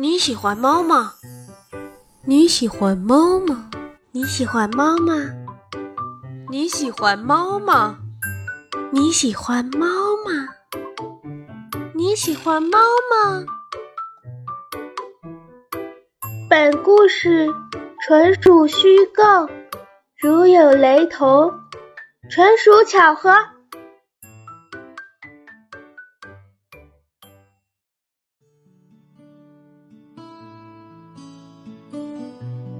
你喜欢猫吗？你喜欢猫吗？你喜欢猫吗？你喜欢猫吗？你喜欢猫吗？你喜欢猫吗？本故事纯属虚构，如有雷同，纯属巧合。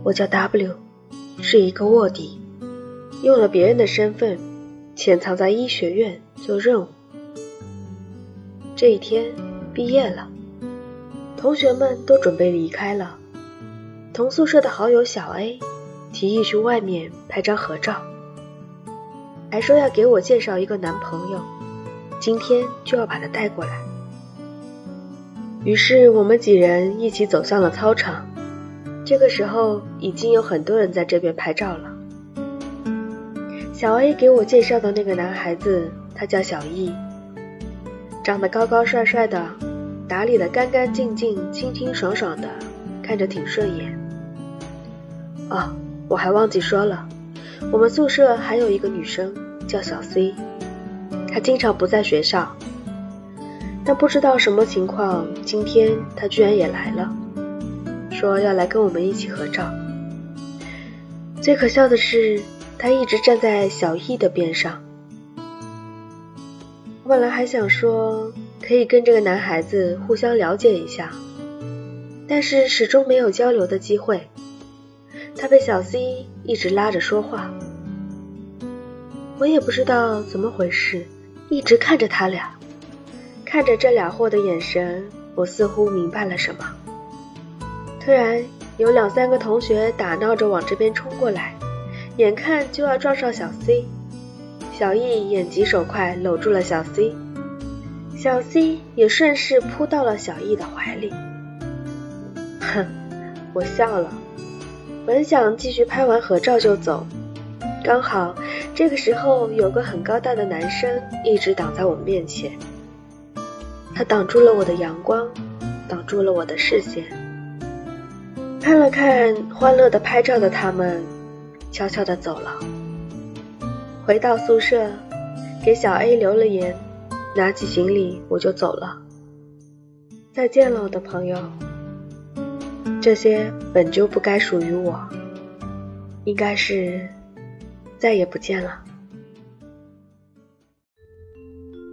我叫 W，是一个卧底，用了别人的身份潜藏在医学院做任务。这一天毕业了，同学们都准备离开了。同宿舍的好友小 A 提议去外面拍张合照，还说要给我介绍一个男朋友，今天就要把他带过来。于是我们几人一起走向了操场。这个时候已经有很多人在这边拍照了。小 A 给我介绍的那个男孩子，他叫小易，长得高高帅帅的，打理的干干净净、清清爽爽的，看着挺顺眼。哦，我还忘记说了，我们宿舍还有一个女生叫小 C，她经常不在学校，但不知道什么情况，今天她居然也来了。说要来跟我们一起合照。最可笑的是，他一直站在小易的边上。我本来还想说可以跟这个男孩子互相了解一下，但是始终没有交流的机会。他被小 C 一直拉着说话，我也不知道怎么回事，一直看着他俩，看着这俩货的眼神，我似乎明白了什么。突然有两三个同学打闹着往这边冲过来，眼看就要撞上小 C，小易眼疾手快搂住了小 C，小 C 也顺势扑到了小易的怀里。哼，我笑了，本想继续拍完合照就走，刚好这个时候有个很高大的男生一直挡在我面前，他挡住了我的阳光，挡住了我的视线。看了看欢乐的拍照的他们，悄悄的走了。回到宿舍，给小 A 留了言，拿起行李我就走了。再见了，我的朋友。这些本就不该属于我，应该是再也不见了。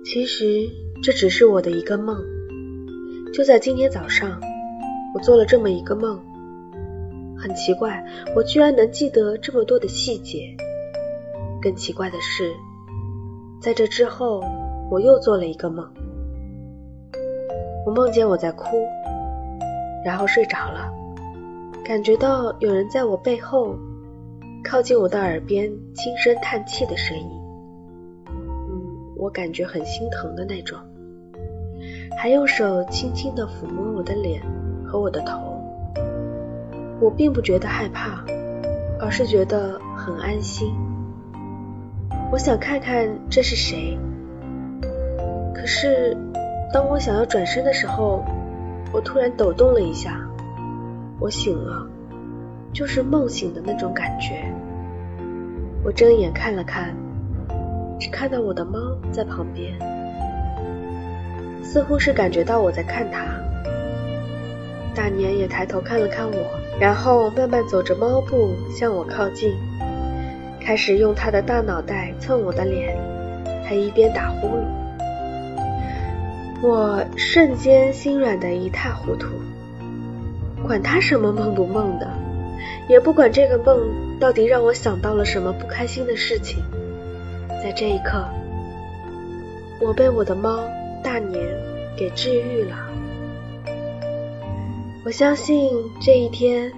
其实这只是我的一个梦。就在今天早上，我做了这么一个梦。很奇怪，我居然能记得这么多的细节。更奇怪的是，在这之后，我又做了一个梦。我梦见我在哭，然后睡着了，感觉到有人在我背后靠近我的耳边轻声叹气的声音。嗯，我感觉很心疼的那种，还用手轻轻的抚摸我的脸和我的头。我并不觉得害怕，而是觉得很安心。我想看看这是谁，可是当我想要转身的时候，我突然抖动了一下。我醒了，就是梦醒的那种感觉。我睁眼看了看，只看到我的猫在旁边，似乎是感觉到我在看它。大年也抬头看了看我。然后慢慢走着猫步向我靠近，开始用他的大脑袋蹭我的脸，还一边打呼噜。我瞬间心软的一塌糊涂，管他什么梦不梦的，也不管这个梦到底让我想到了什么不开心的事情。在这一刻，我被我的猫大年给治愈了。我相信这一天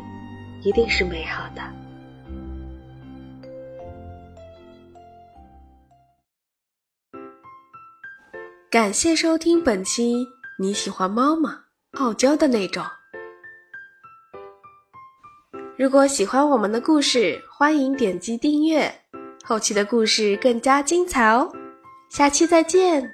一定是美好的。感谢收听本期。你喜欢猫吗？傲娇的那种。如果喜欢我们的故事，欢迎点击订阅，后期的故事更加精彩哦。下期再见。